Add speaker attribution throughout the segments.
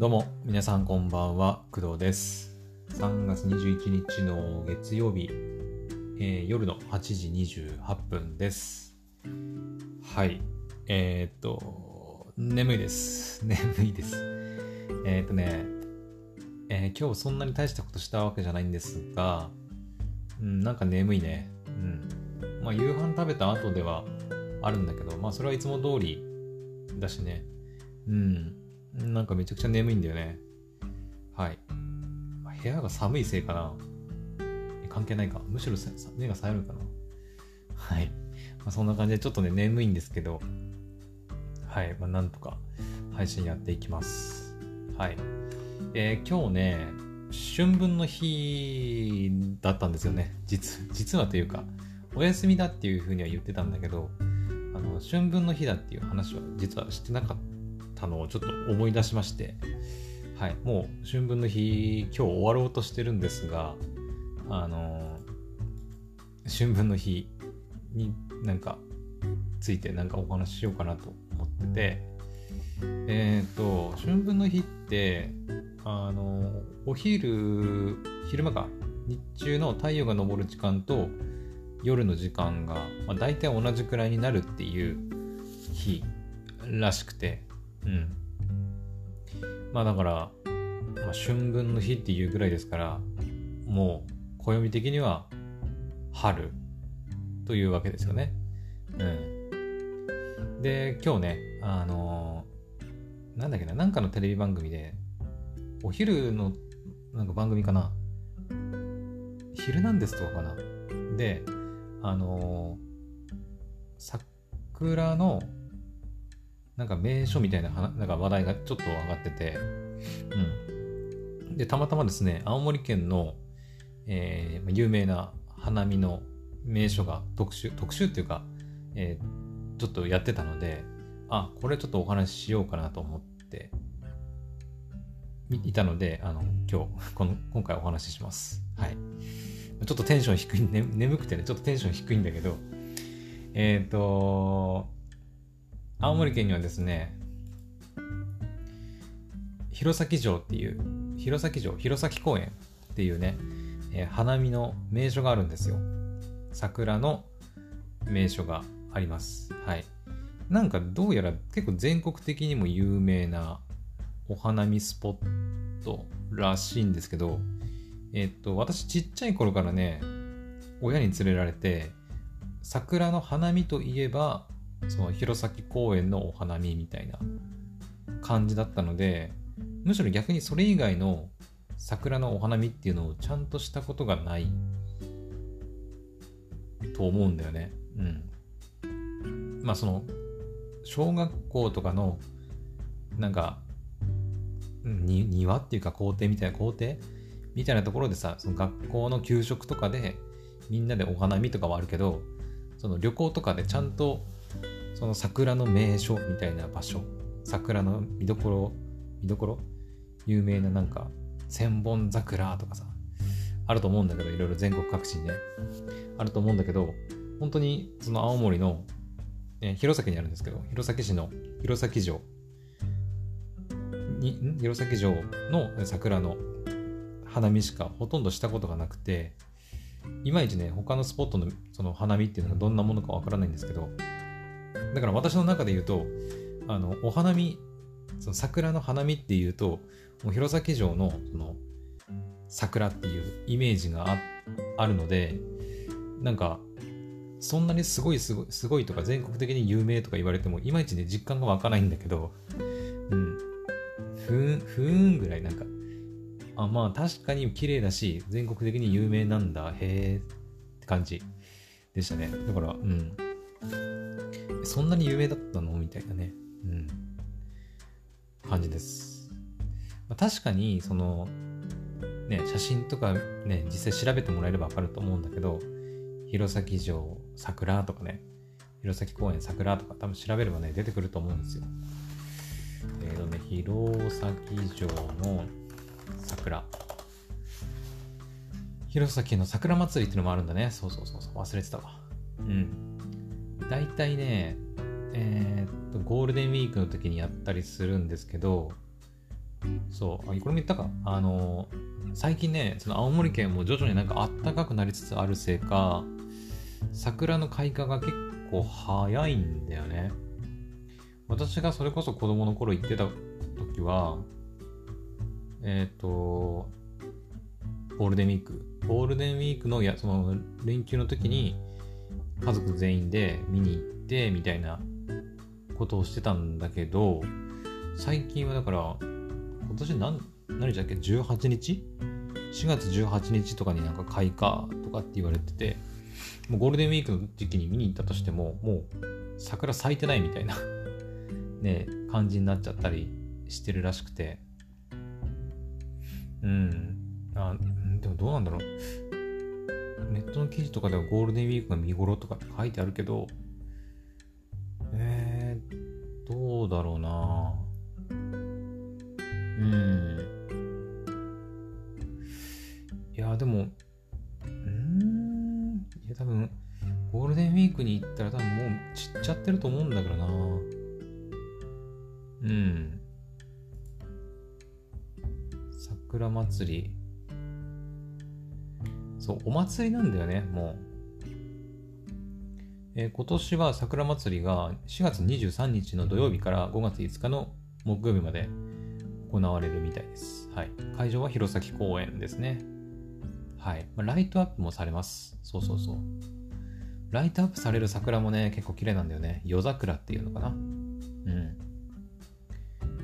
Speaker 1: どうも、皆さんこんばんは、工藤です。3月21日の月曜日、えー夜の8時28分です。はい。えー、っと、眠いです。眠いです。えー、っとね、え今日そんなに大したことしたわけじゃないんですが、うん、なんか眠いね。うん。まあ、夕飯食べた後ではあるんだけど、まあ、それはいつも通りだしね。うん。なんかめちゃくちゃ眠いんだよね。はい。部屋が寒いせいかな。関係ないか。むしろ目が冴えるかな。はい。まあ、そんな感じでちょっとね、眠いんですけど、はい。まあ、なんとか配信やっていきます。はい。えー今日ね、春分の日だったんですよね。実、実はというか、お休みだっていうふうには言ってたんだけど、あの、春分の日だっていう話は実はしてなかったのをちょっと思い出しまして、はい、もう春分の日、今日終わろうとしてるんですが、あの、春分の日になんかついてなんかお話ししようかなと思ってて、えっ、と、春分の日って、あの、お昼、昼間か、日中の太陽が昇る時間と夜の時間が、まあ、大体同じくらいになるっていう日らしくて、うん。まあだから、まあ、春分の日っていうぐらいですから、もう暦的には春というわけですよね。うん。で、今日ね、あのなんだっけな、なんかのテレビ番組で、お昼のなんか番組かな、昼なんですとかかな。で、あの桜のなんか名所みたいななんか話題がちょっと上がってて、うん。で、たまたまですね、青森県の、えー有名な花見の名所が特集、特集っていうか、えーちょっとやってたので、あ、これちょっとお話ししようかなと思って、いたので、あの、今日、この、今回お話しします。はい。ちょっとテンション低い、ね、眠くてね、ちょっとテンション低いんだけど、えっ、と、青森県にはですね、弘前城っていう、弘前城、弘前公園っていうね、えー花見の名所があるんですよ。桜の名所があります。はい。なんかどうやら結構全国的にも有名なお花見スポットらしいんですけど、えっと、私ちっちゃい頃からね、親に連れられて、桜の花見といえば、その弘前公園のお花見みたいな感じだったので、むしろ逆にそれ以外の桜のお花見っていうのをちゃんとしたことがないと思うんだよね。うん。まあその、小学校とかの、なんか、に庭っていうか校庭みたいな校庭みたいなところでさ、その学校の給食とかでみんなでお花見とかはあるけど、その旅行とかでちゃんとその桜の名所みたいな場所、桜の見どころ、見どころ？有名ななんか千本桜とかさ、あると思うんだけど、いろいろ全国各地にね、あると思うんだけど、本当にその青森の、え弘前にあるんですけど、弘前市の弘前城。に、ん？弘前城の桜の花見しかほとんどしたことがなくて、いまいちね、他のスポットのその花見っていうのがどんなものかわからないんですけど、だから私の中で言うと、あの、お花見、その桜の花見っていうと、もう弘前城のその桜っていうイメージがあるので、なんか、そんなにすごいすごいすごいとか全国的に有名とか言われても、いまいちね、実感が湧かないんだけど、うん。ふーん、ふーんぐらいなんか、あ、まあ確かに綺麗だし、全国的に有名なんだ、へーって感じでしたね。だから、うん。そんなに有名だったの？みたいなね。うん。感じです。まあ、確かに、その、ね、写真とかね、実際調べてもらえればわかると思うんだけど、弘前城桜とかね、弘前公園桜とか多分調べればね、出てくると思うんですよ。えーとね、弘前城の桜。弘前の桜祭りっていうのもあるんだね。そうそうそうそう、忘れてたわ。うん。大体ね、えーっと、ゴールデンウィークの時にやったりするんですけど、そう、あこれも言ったか。あの、最近ね、その青森県も徐々になんか暖かくなりつつあるせいか、桜の開花が結構早いんだよね。私がそれこそ子供の頃行ってた時は、えっ、ー、と、ゴールデンウィーク。ゴールデンウィークのやその連休の時に家族全員で見に行ってみたいなことをしてたんだけど、最近はだから、今年何、何じゃっけ ?18 日 ?4 月18日とかになんか開花とかって言われてて、もうゴールデンウィークの時期に見に行ったとしても、もう桜咲いてないみたいな ね、感じになっちゃったりしてるらしくて、うん。あ、でもどうなんだろう。ネットの記事とかではゴールデンウィークが見頃とかって書いてあるけど、えー、どうだろうなうん。いや、でも、うんいや、多分、ゴールデンウィークに行ったら多分もう散っちゃってると思うんだけどなうん。桜祭り。そう、お祭りなんだよね、もう。えー、今年は桜祭りが4月23日の土曜日から5月5日の木曜日まで行われるみたいです。はい。会場は弘前公園ですね。はい。まあ、ライトアップもされます。そうそうそう。ライトアップされる桜もね、結構綺麗なんだよね。夜桜っていうのかな。うん。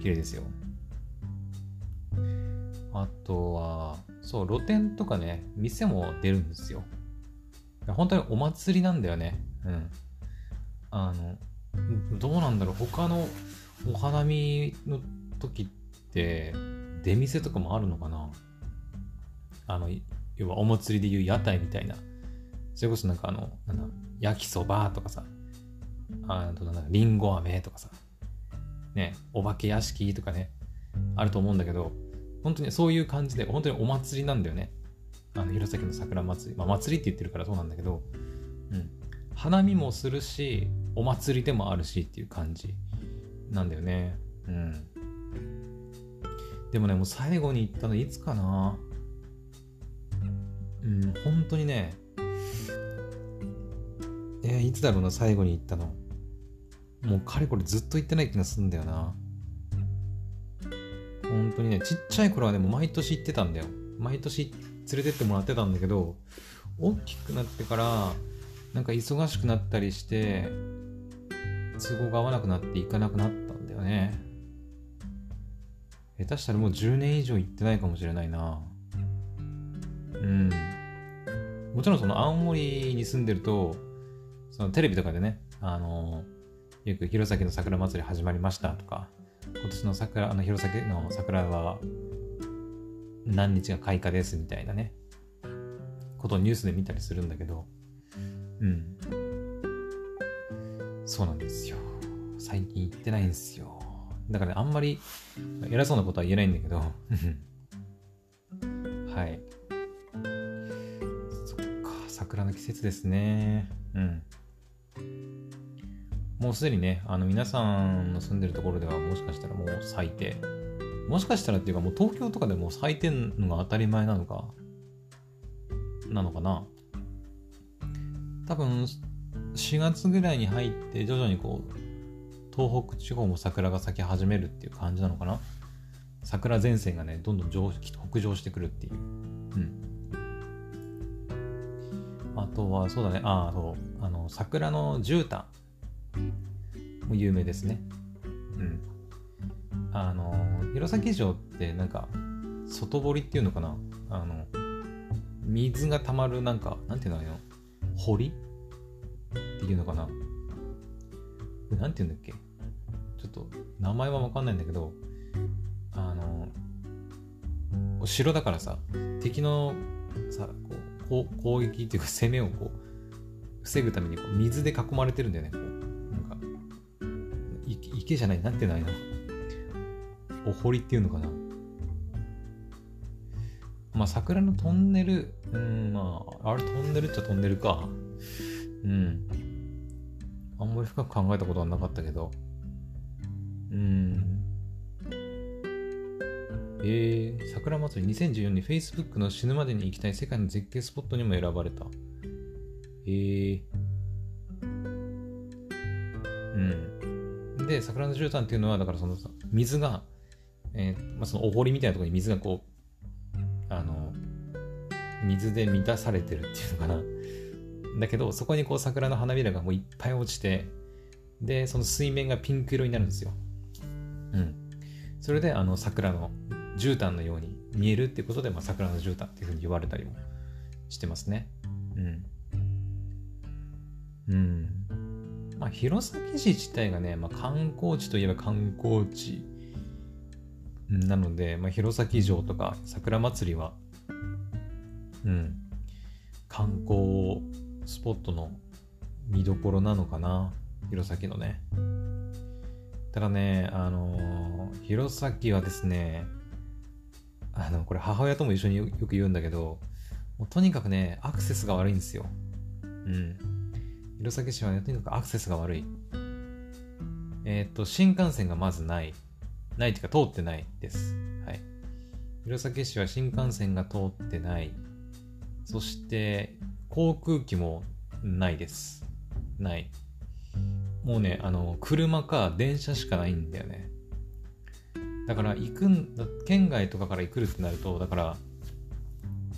Speaker 1: 綺麗ですよ。あとは、そう、露店とかね、店も出るんですよ。本当にお祭りなんだよね。うん。あの、どうなんだろう。他のお花見の時って、出店とかもあるのかなあの、要はお祭りでいう屋台みたいな。それこそなんかあの、なんだ、焼きそばとかさ、あとなんだ、りんご飴とかさ、ね、お化け屋敷とかね、あると思うんだけど、本当にそういう感じで、本当にお祭りなんだよね。あの、弘前の桜祭り。まあ、祭りって言ってるからそうなんだけど、うん。花見もするし、お祭りでもあるしっていう感じなんだよね。うん。でもね、もう最後に行ったのいつかなうん、本当にね、えー、いつだろうな、最後に行ったの。もうかれこれずっと行ってない気がするんだよな。本当にね、ちっちゃい頃はね、もう毎年行ってたんだよ。毎年連れてってもらってたんだけど、大きくなってから、なんか忙しくなったりして、都合が合わなくなって行かなくなったんだよね。下手したらもう10年以上行ってないかもしれないな。うん。もちろんその青森に住んでると、そのテレビとかでね、あのよく弘前の桜祭り始まりましたとか、今年の桜、あの弘前の桜は何日が開花ですみたいなね、ことをニュースで見たりするんだけど、うん。そうなんですよ。最近行ってないんですよ。だから、ね、あんまり偉そうなことは言えないんだけど、はい。そっか、桜の季節ですね。うん。もうすでにね、あの皆さんの住んでるところではもしかしたらもう咲いて、もしかしたらっていうかもう東京とかでも咲いてんのが当たり前なのか、なのかな。多分4月ぐらいに入って徐々にこう東北地方も桜が咲き始めるっていう感じなのかな。桜前線がねどんどん上北上してくるっていう。うん。あとはそうだね。ああそう。あの桜の絨毯。も有名ですね。うん。あの弘前城ってなんか外堀っていうのかな？あの水が溜まるなんかなんていうの堀？っていうのかな？なんて言うんだっけ？ちょっと名前はわかんないんだけど、あの、お城だからさ、敵のさ、こう攻撃っていうか攻めをこう、防ぐためにこう水で囲まれてるんだよね。こう池じゃない、なんてないのお堀っていうのかなまあ、桜のトンネル、うん、まあ、あれトンネルっちゃトンネルか。うん。あんまり深く考えたことはなかったけど。うん。えー、桜祭り2014年 Facebook の死ぬまでに行きたい世界の絶景スポットにも選ばれた。えー。で、桜の絨毯っていうのは、だからその水が、えー、まあ、そのお堀みたいなところに水がこう、あの、水で満たされてるっていうのかな。だけど、そこにこう桜の花びらがもういっぱい落ちて、で、その水面がピンク色になるんですよ。うん。それで、あの、桜の絨毯のように見えるっていうことで、まあ、桜の絨毯っていうふうに言われたりもしてますね。うん。うん。まあ、弘前市自体がね、まあ、観光地といえば観光地なので、まあ、弘前城とか桜祭りは、うん、観光スポットの見どころなのかな、弘前のね。ただね、あのー、弘前はですね、あの、これ母親とも一緒によく言うんだけど、もうとにかくね、アクセスが悪いんですよ。うん。弘前市はね、とにかくアクセスが悪い。えっ、と、新幹線がまずない。ないっていうか通ってないです。はい。弘前市は新幹線が通ってない。そして、航空機もないです。ない。もうね、あの、車か電車しかないんだよね。だから行くんだ、県外とかから行くってなると、だから、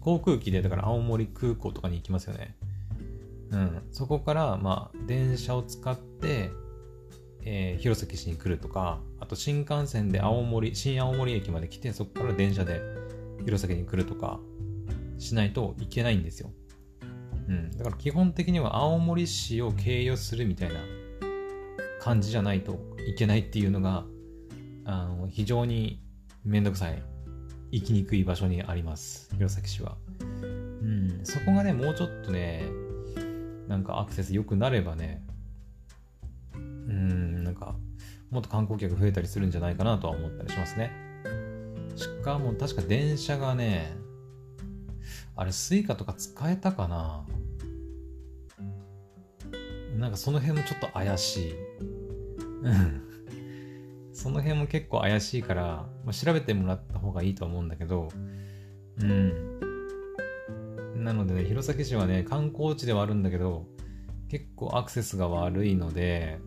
Speaker 1: 航空機で、だから青森空港とかに行きますよね。うん。そこから、まあ、電車を使って、えー、弘前市に来るとか、あと新幹線で青森、新青森駅まで来て、そこから電車で弘前に来るとかしないといけないんですよ。うん。だから基本的には青森市を経由するみたいな感じじゃないといけないっていうのが、あの非常にめんどくさい、行きにくい場所にあります、弘前市は。うん、そこがね、もうちょっとね、なんかアクセス良くなればね、うん、なんか、もっと観光客増えたりするんじゃないかなとは思ったりしますね。しかも確か電車がね、あれ、 Suica とか使えたかななんかその辺もちょっと怪しい。その辺も結構怪しいから、まあ、調べてもらった方がいいと思うんだけど、うん。なのでね、弘前市はね、観光地ではあるんだけど、結構アクセスが悪いので、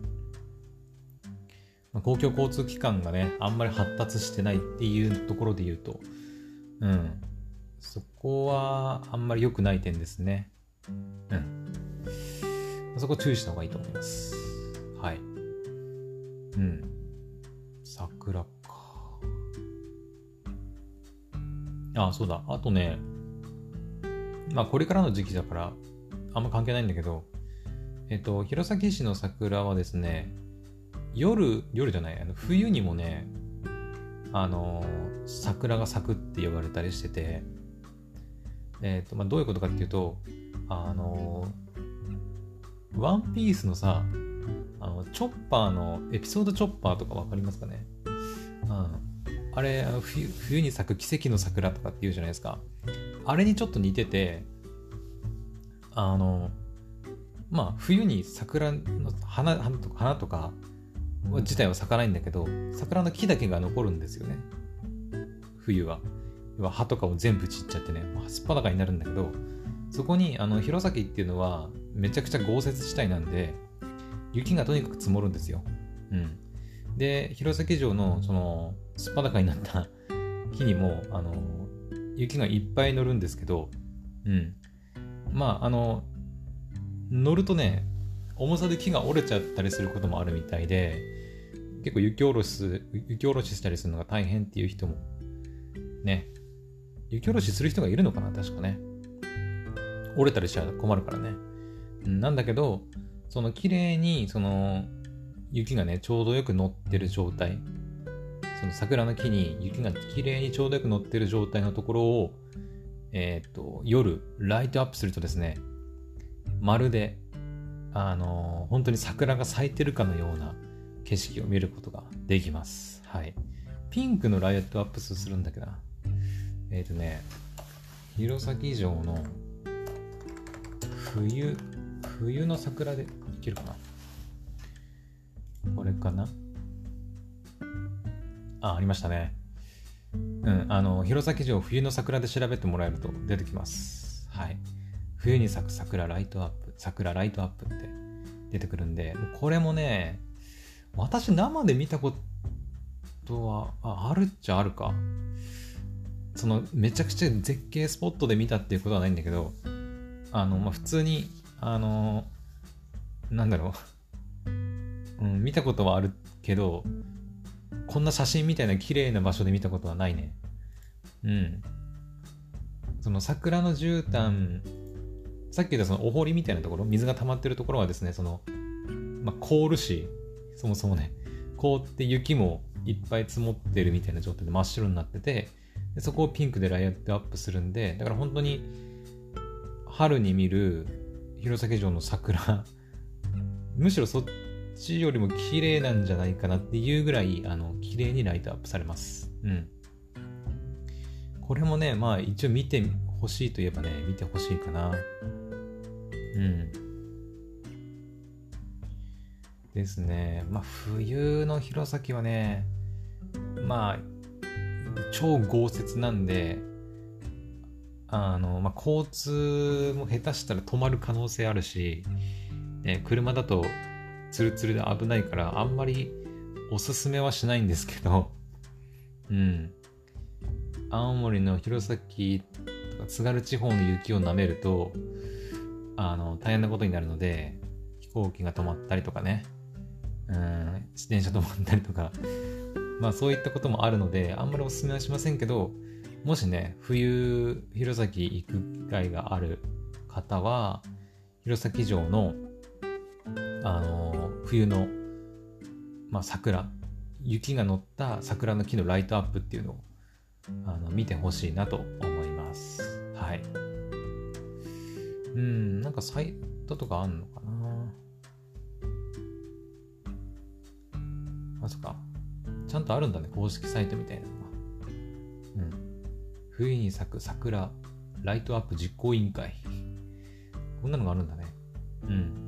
Speaker 1: まあ、公共交通機関がね、あんまり発達してないっていうところで言うと、うん。そこはあんまり良くない点ですね。うん。そこ注意した方がいいと思います。はい。うん。桜か。あ、そうだ。あとね、まあこれからの時期だから、あんま関係ないんだけど、えっと、弘前市の桜はですね、夜、夜じゃない、あの冬にもね、あの、桜が咲くって呼ばれたりしてて、えっと、まあどういうことかっていうと、あの、ワンピースのさ、あの、チョッパーの、エピソードチョッパーとかわかりますかね？うん。あれ冬、冬に咲く奇跡の桜とかって言うじゃないですか。あれにちょっと似てて、あの、まあ、冬に桜の花花とか自体は咲かないんだけど、桜の木だけが残るんですよね。冬は。要は葉とかを全部散っちゃってね、すっぱだかになるんだけど、そこに、あの、弘前っていうのは、めちゃくちゃ豪雪地帯なんで、雪がとにかく積もるんですよ。うん。で、弘前城の、その、すっぱだかになった木にも、あの、雪がいっぱい乗るんですけど、うん。まあ、あの、乗るとね、重さで木が折れちゃったりすることもあるみたいで、結構雪下ろし、雪下ろししたりするのが大変っていう人も、ね、雪下ろしする人がいるのかな確かね。折れたりしちゃ困るからね。なんだけど、その綺麗に、その、雪がね、ちょうどよく乗ってる状態。その桜の木に雪が綺麗にちょうどよく乗ってる状態のところを、えっ、ー、と、夜、ライトアップするとですね、まるで、あのー、本当に桜が咲いてるかのような景色を見ることができます。はい。ピンクのライトアップするんだけどな。えっ、ー、とね、弘前城の冬、冬の桜でいけるかなこれかなあ、ありましたね。うん、あの、弘前城冬の桜で調べてもらえると出てきます。はい。冬に咲く桜ライトアップ、桜ライトアップって出てくるんで、これもね、私生で見たことはあるっちゃあるか。そのめちゃくちゃ絶景スポットで見たっていうことはないんだけど、あの、まあ、普通に、あの、なんだろう、うん、見たことはあるけど、こんな写真みたいな綺麗な場所で見たことはないね。うん。その桜の絨毯、さっき言ったそのお堀みたいなところ、水が溜まってるところはですね、その、まあ、凍るし、そもそもね、凍って雪もいっぱい積もってるみたいな状態で真っ白になってて、でそこをピンクでライトアップするんで、だから本当に春に見る弘前城の桜、むしろそっちよりも綺麗なんじゃないかなっていうぐらい、あの、綺麗にライトアップされます。うん。これもね、まあ一応見てほしいといえばね、見てほしいかな。うん。ですね。まあ冬の弘前はね、まあ、超豪雪なんで、あの、まあ、交通も下手したら止まる可能性あるし、ね、車だとツルツルで危ないからあんまりおすすめはしないんですけど、うん。青森の弘前とか津軽地方の雪を舐めると、あの、大変なことになるので、飛行機が止まったりとかね、うん、自転車止まったりとか、まあそういったこともあるので、あんまりおすすめはしませんけど、もしね、冬、弘前行く機会がある方は、弘前城のあの冬の、まあ、桜雪が乗った桜の木のライトアップっていうのをあの見てほしいなと思います。はい。うんなんかサイトとかあんのかな？まさか。ちゃんとあるんだね公式サイトみたいなのが。うん。冬に咲く桜ライトアップ実行委員会。こんなのがあるんだね。うん。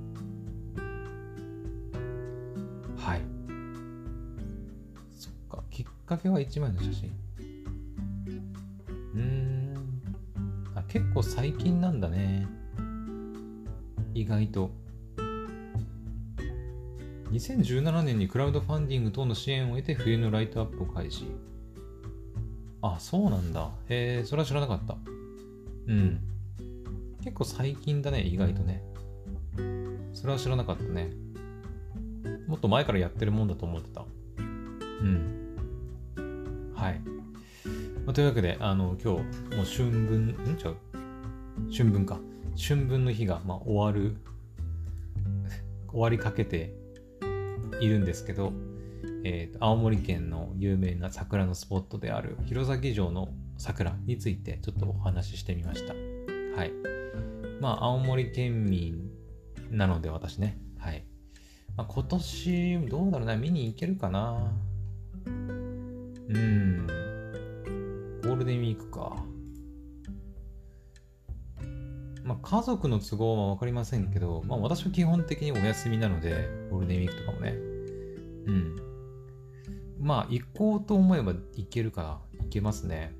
Speaker 1: っかけは1枚の写真。うーん。あ結構最近なんだね。意外と。2017年にクラウドファンディング等の支援を得て冬のライトアップを開始。あそうなんだ。へえそれは知らなかった。うん。結構最近だね意外とね。それは知らなかったね。もっと前からやってるもんだと思ってた。うん。はい。まあ、というわけで、あの、今日、もう春分、ん？ちゃう？春分か。春分の日が、まあ、終わる、終わりかけているんですけど、えーと、青森県の有名な桜のスポットである弘前城の桜についてちょっとお話ししてみました。はい。まあ、青森県民なので私ね、はい。まあ、今年、どうだろうな、見に行けるかな。うん。ゴールデンウィークか。まあ、家族の都合は分かりませんけど、まあ、私は基本的にお休みなので、ゴールデンウィークとかもね。うん。まあ、行こうと思えば行けるか、行けますね。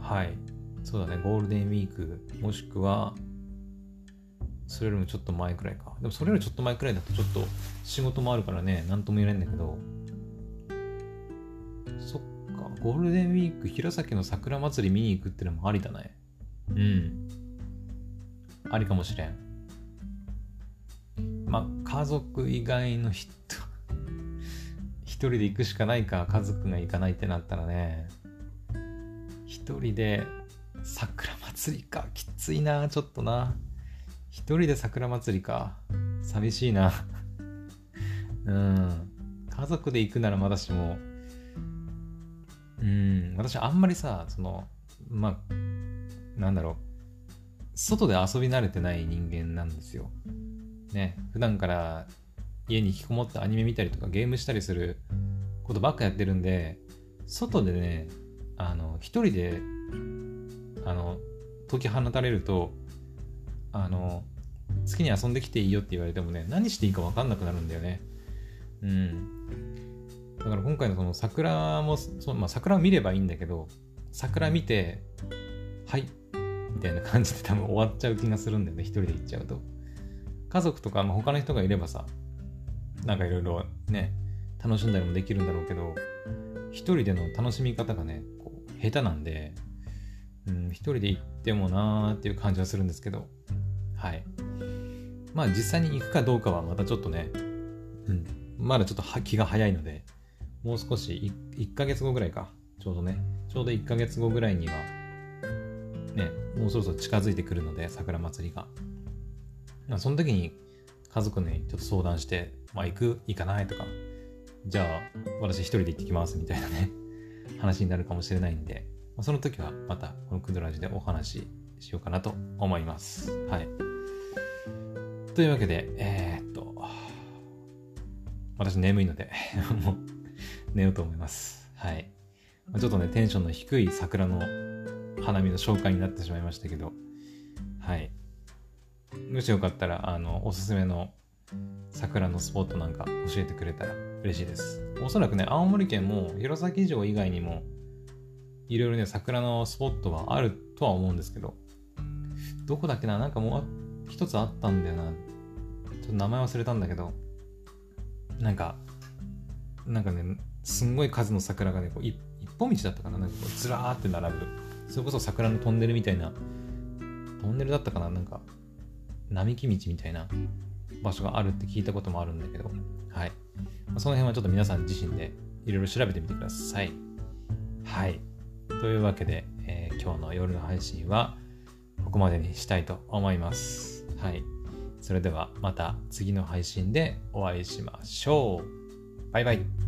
Speaker 1: はい。そうだね、ゴールデンウィーク、もしくは、それよりもちょっと前くらいか。でもそれよりちょっと前くらいだとちょっと仕事もあるからね、なんとも言えないんだけど。ゴールデンウィーク、弘前の桜祭り見に行くってのもありだね。うん。ありかもしれん。まあ、家族以外の人一人で行くしかないか、家族が行かないってなったらね、一人で桜祭りか、きついな、ちょっとな。一人で桜祭りか。寂しいな。うん。家族で行くならまだしも、うん、私あんまりさ、その、まあ、なんだろう。外で遊び慣れてない人間なんですよ。ね、普段から家に引きこもってアニメ見たりとかゲームしたりすることばっかやってるんで、外でね、あの、一人で、あの、解き放たれると、あの、好きに遊んできていいよって言われてもね、何していいか分かんなくなるんだよね。うん。今回のその桜もそ、まあ、桜を見ればいいんだけど桜見てはいみたいな感じで多分終わっちゃう気がするんだよね一人で行っちゃうと家族とか、まあ、他の人がいればさなんかいろいろね楽しんだりもできるんだろうけど一人での楽しみ方がねこう下手なんでうん、一人で行ってもなーっていう感じはするんですけど、はい。まあ実際に行くかどうかはまたちょっとね、うん、まだちょっと気が早いので、もう少し 1, 1ヶ月後ぐらいか、ちょうどね、ちょうど1ヶ月後ぐらいには、ね、もうそろそろ近づいてくるので、桜祭りが。まあ、その時に家族にちょっと相談して、まあ行く行かないとか、じゃあ私一人で行ってきますみたいなね、話になるかもしれないんで、まあ、その時はまたこのクドラジでお話ししようかなと思います。はい。というわけで、えー、っと、私眠いのでもう 寝ようと思います。はい。ちょっとね、テンションの低い桜の花見の紹介になってしまいましたけど、はい。もしよかったら、あの、おすすめの桜のスポットなんか教えてくれたら嬉しいです。おそらくね、青森県も弘前城以外にもいろいろね、桜のスポットはあるとは思うんですけど、どこだっけな？なんかもう一つあったんだよな。ちょっと名前忘れたんだけど、なんか、なんかね、すんごい数の桜がね、こう一本道だったかななんかこうずらーって並ぶ。それこそ桜のトンネルみたいな、トンネルだったかななんか、並木道みたいな場所があるって聞いたこともあるんだけど、はい。その辺はちょっと皆さん自身でいろいろ調べてみてください。はい。というわけで、えー、今日の夜の配信はここまでにしたいと思います。はい。それではまた次の配信でお会いしましょう。バイバイ。